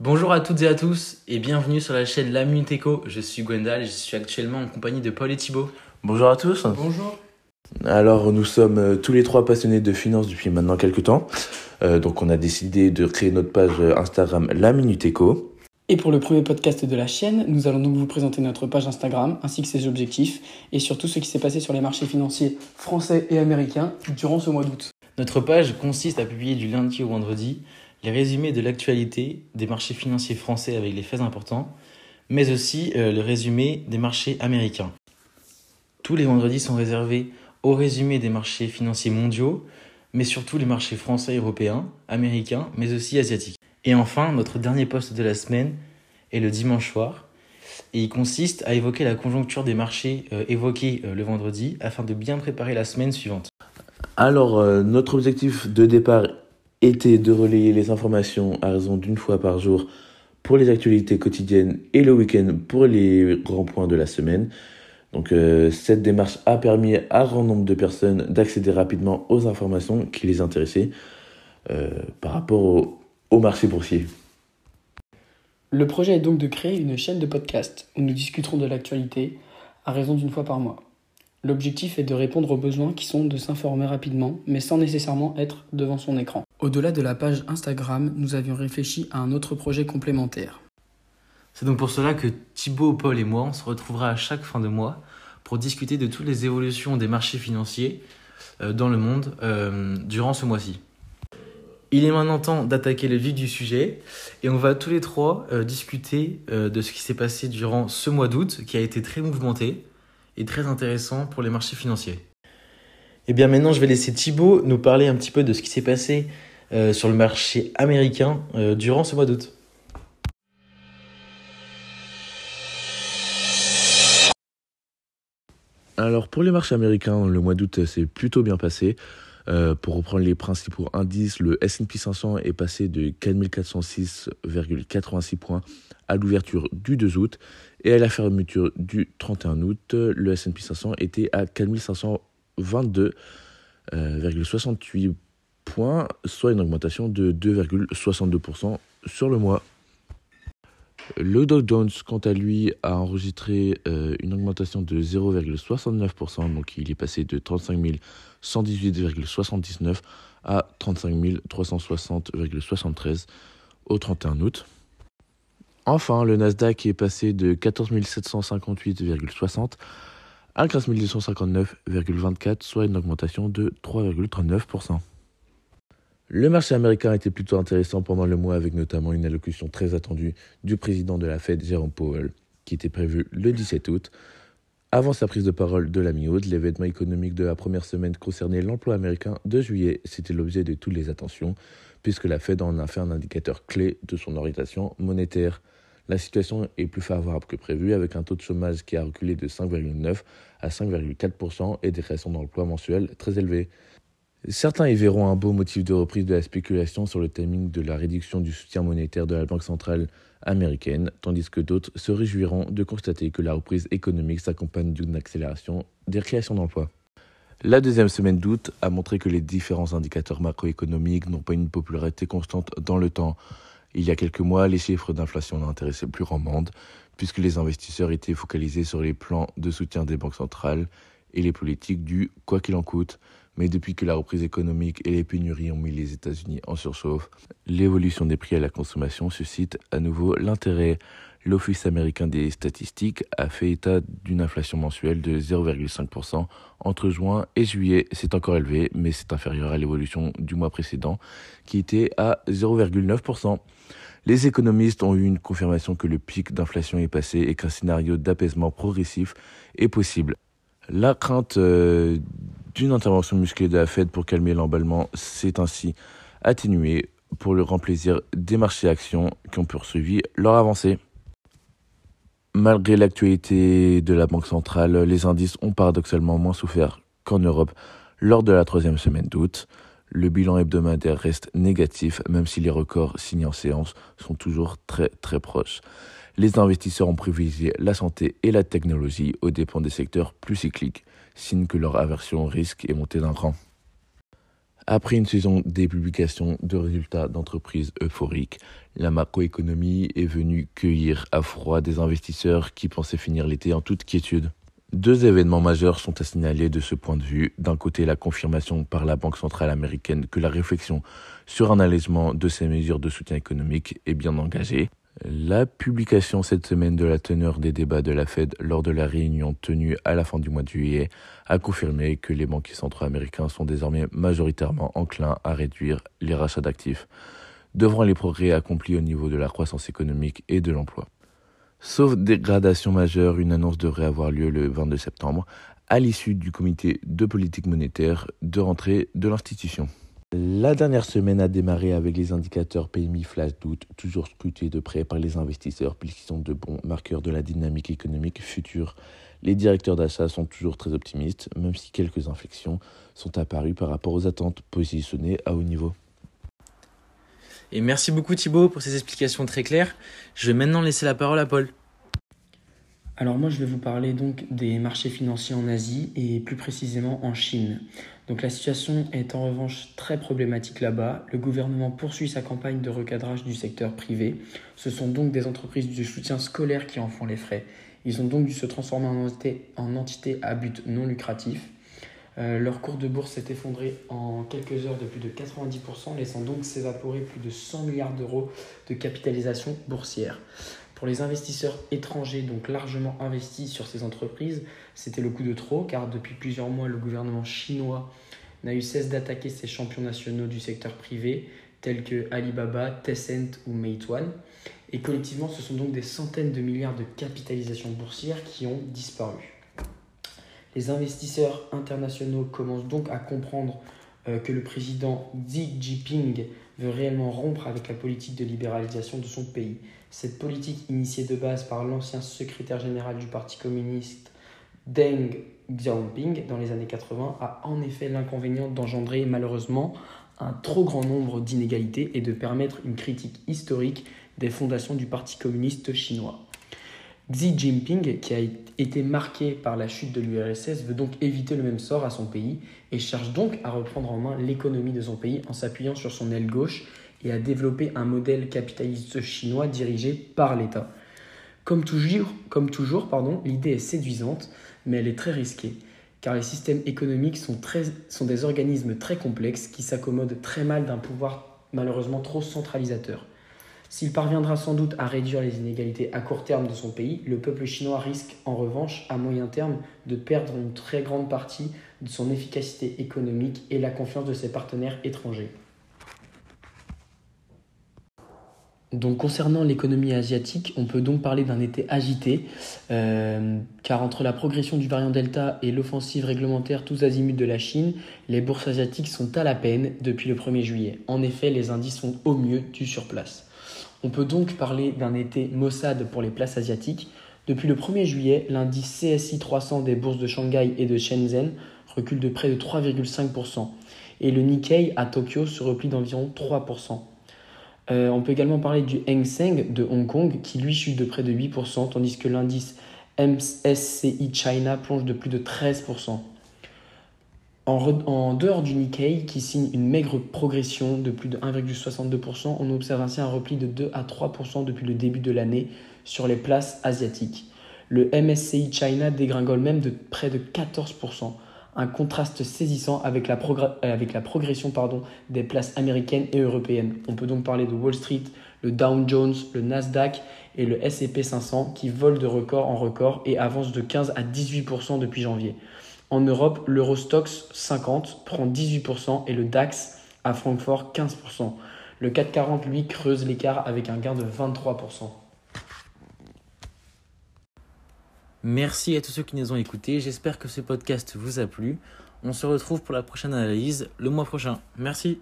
Bonjour à toutes et à tous et bienvenue sur la chaîne La Minute Eco. Je suis Gwendal et je suis actuellement en compagnie de Paul et Thibaut. Bonjour à tous. Bonjour. Alors, nous sommes euh, tous les trois passionnés de finance depuis maintenant quelques temps. Euh, donc, on a décidé de créer notre page Instagram La Minute Eco. Et pour le premier podcast de la chaîne, nous allons donc vous présenter notre page Instagram ainsi que ses objectifs et surtout ce qui s'est passé sur les marchés financiers français et américains durant ce mois d'août. Notre page consiste à publier du lundi au vendredi les résumés de l'actualité des marchés financiers français avec les faits importants, mais aussi euh, le résumé des marchés américains. Tous les vendredis sont réservés au résumé des marchés financiers mondiaux, mais surtout les marchés français, européens, américains, mais aussi asiatiques. Et enfin, notre dernier poste de la semaine est le dimanche soir, et il consiste à évoquer la conjoncture des marchés euh, évoqués euh, le vendredi afin de bien préparer la semaine suivante. Alors, euh, notre objectif de départ était de relayer les informations à raison d'une fois par jour pour les actualités quotidiennes et le week-end pour les grands points de la semaine. Donc euh, cette démarche a permis à grand nombre de personnes d'accéder rapidement aux informations qui les intéressaient par rapport au, au marché boursier. Le projet est donc de créer une chaîne de podcast où nous discuterons de l'actualité à raison d'une fois par mois. L'objectif est de répondre aux besoins qui sont de s'informer rapidement, mais sans nécessairement être devant son écran. Au-delà de la page Instagram, nous avions réfléchi à un autre projet complémentaire. C'est donc pour cela que Thibaut, Paul et moi, on se retrouvera à chaque fin de mois pour discuter de toutes les évolutions des marchés financiers euh, dans le monde euh, durant ce mois-ci. Il est maintenant temps d'attaquer le vif du sujet et on va tous les trois euh, discuter de ce qui s'est passé durant ce mois d'août qui a été très mouvementé et très intéressant pour les marchés financiers. Et bien maintenant, je vais laisser Thibaut nous parler un petit peu de ce qui s'est passé sur le marché américain durant ce mois d'août. Alors pour les marchés américains, le mois d'août s'est plutôt bien passé. Euh, pour reprendre les principaux indices, le S&P 500 est passé de 4406,86 points à l'ouverture du 2 août et à la fermeture du 31 août, le S&P 500 était à 4522,68 points, soit une augmentation de 2,62% sur le mois. Le Dow Jones, quant à lui, a enregistré euh, une augmentation de 0,69%, donc il est passé de 35 118,79 à 35 360,73 au 31 août. Enfin, le Nasdaq est passé de 14 758,60 à 15 259,24, soit une augmentation de 3,39%. Le marché américain était plutôt intéressant pendant le mois avec notamment une allocution très attendue du président de la Fed, Jerome Powell, qui était prévue le 17 août. Avant sa prise de parole de la mi-août, l'événement économique de la première semaine concernait l'emploi américain de juillet. C'était l'objet de toutes les attentions, puisque la Fed en a fait un indicateur clé de son orientation monétaire. La situation est plus favorable que prévu, avec un taux de chômage qui a reculé de 5,9 à 5,4% et des créations d'emplois mensuelles très élevées. Certains y verront un beau motif de reprise de la spéculation sur le timing de la réduction du soutien monétaire de la Banque centrale américaine, tandis que d'autres se réjouiront de constater que la reprise économique s'accompagne d'une accélération des créations d'emplois. La deuxième semaine d'août a montré que les différents indicateurs macroéconomiques n'ont pas une popularité constante dans le temps. Il y a quelques mois, les chiffres d'inflation n'intéressaient plus grand monde, puisque les investisseurs étaient focalisés sur les plans de soutien des banques centrales et les politiques du quoi qu'il en coûte. Mais depuis que la reprise économique et les pénuries ont mis les États-Unis en surchauffe, l'évolution des prix à la consommation suscite à nouveau l'intérêt. L'Office américain des statistiques a fait état d'une inflation mensuelle de 0,5% entre juin et juillet. C'est encore élevé, mais c'est inférieur à l'évolution du mois précédent, qui était à 0,9%. Les économistes ont eu une confirmation que le pic d'inflation est passé et qu'un scénario d'apaisement progressif est possible. La crainte euh, d'une intervention musclée de la Fed pour calmer l'emballement s'est ainsi atténuée pour le grand plaisir des marchés actions qui ont poursuivi leur avancée. Malgré l'actualité de la Banque centrale, les indices ont paradoxalement moins souffert qu'en Europe lors de la troisième semaine d'août. Le bilan hebdomadaire reste négatif, même si les records signés en séance sont toujours très très proches. Les investisseurs ont privilégié la santé et la technologie aux dépens des secteurs plus cycliques signe que leur aversion au risque est montée d'un cran. Après une saison des publications de résultats d'entreprises euphoriques, la macroéconomie est venue cueillir à froid des investisseurs qui pensaient finir l'été en toute quiétude. Deux événements majeurs sont à signaler de ce point de vue. D'un côté, la confirmation par la Banque centrale américaine que la réflexion sur un allègement de ces mesures de soutien économique est bien engagée. La publication cette semaine de la teneur des débats de la Fed lors de la réunion tenue à la fin du mois de juillet a confirmé que les banquiers centraux américains sont désormais majoritairement enclins à réduire les rachats d'actifs, devant les progrès accomplis au niveau de la croissance économique et de l'emploi. Sauf dégradation majeure, une annonce devrait avoir lieu le 22 septembre, à l'issue du comité de politique monétaire de rentrée de l'institution. La dernière semaine a démarré avec les indicateurs PMI flash d'août, toujours scrutés de près par les investisseurs puisqu'ils sont de bons marqueurs de la dynamique économique future. Les directeurs d'achat sont toujours très optimistes, même si quelques inflexions sont apparues par rapport aux attentes positionnées à haut niveau. Et merci beaucoup Thibaut pour ces explications très claires. Je vais maintenant laisser la parole à Paul. Alors moi je vais vous parler donc des marchés financiers en Asie et plus précisément en Chine. Donc la situation est en revanche très problématique là-bas. Le gouvernement poursuit sa campagne de recadrage du secteur privé. Ce sont donc des entreprises de soutien scolaire qui en font les frais. Ils ont donc dû se transformer en entité, en entité à but non lucratif. Euh, leur cours de bourse s'est effondré en quelques heures de plus de 90%, laissant donc s'évaporer plus de 100 milliards d'euros de capitalisation boursière. Pour les investisseurs étrangers, donc largement investis sur ces entreprises, c'était le coup de trop, car depuis plusieurs mois, le gouvernement chinois n'a eu cesse d'attaquer ses champions nationaux du secteur privé, tels que Alibaba, Tencent ou Meituan. Et collectivement, ce sont donc des centaines de milliards de capitalisation boursière qui ont disparu. Les investisseurs internationaux commencent donc à comprendre que le président Xi Jinping veut réellement rompre avec la politique de libéralisation de son pays. Cette politique, initiée de base par l'ancien secrétaire général du Parti communiste Deng Xiaoping dans les années 80, a en effet l'inconvénient d'engendrer malheureusement un trop grand nombre d'inégalités et de permettre une critique historique des fondations du Parti communiste chinois. Xi Jinping, qui a été marqué par la chute de l'URSS, veut donc éviter le même sort à son pays et cherche donc à reprendre en main l'économie de son pays en s'appuyant sur son aile gauche et à développer un modèle capitaliste chinois dirigé par l'État. Comme toujours, comme l'idée est séduisante, mais elle est très risquée, car les systèmes économiques sont des organismes très complexes qui s'accommodent très mal d'un pouvoir malheureusement trop centralisateur. S'il parviendra sans doute à réduire les inégalités à court terme de son pays, le peuple chinois risque en revanche à moyen terme de perdre une très grande partie de son efficacité économique et la confiance de ses partenaires étrangers. Donc concernant l'économie asiatique, on peut donc parler d'un été agité, euh, car entre la progression du variant Delta et l'offensive réglementaire tous azimuts de la Chine, les bourses asiatiques sont à la peine depuis le 1er juillet. En effet, les indices sont au mieux du surplace. On peut donc parler d'un été maussade pour les places asiatiques. Depuis le 1er juillet, l'indice CSI 300 des bourses de Shanghai et de Shenzhen recule de près de 3,5% et le Nikkei à Tokyo se replie d'environ 3%. Euh, on peut également parler du Hang Seng de Hong Kong qui lui chute de près de 8%, tandis que l'indice MSCI China plonge de plus de 13%. En, dehors du Nikkei, qui signe une maigre progression de plus de 1,62%, on observe ainsi un repli de 2 à 3% depuis le début de l'année sur les places asiatiques. Le MSCI China dégringole même de près de 14%, un contraste saisissant avec la, la progression des places américaines et européennes. On peut donc parler de Wall Street, le Dow Jones, le Nasdaq et le S&P 500 qui volent de record en record et avancent de 15 à 18% depuis janvier. En Europe, l'Eurostox 50 prend 18% et le DAX à Francfort 15%. Le 440, lui, creuse l'écart avec un gain de 23%. Merci à tous ceux qui nous ont écoutés. J'espère que ce podcast vous a plu. On se retrouve pour la prochaine analyse le mois prochain. Merci.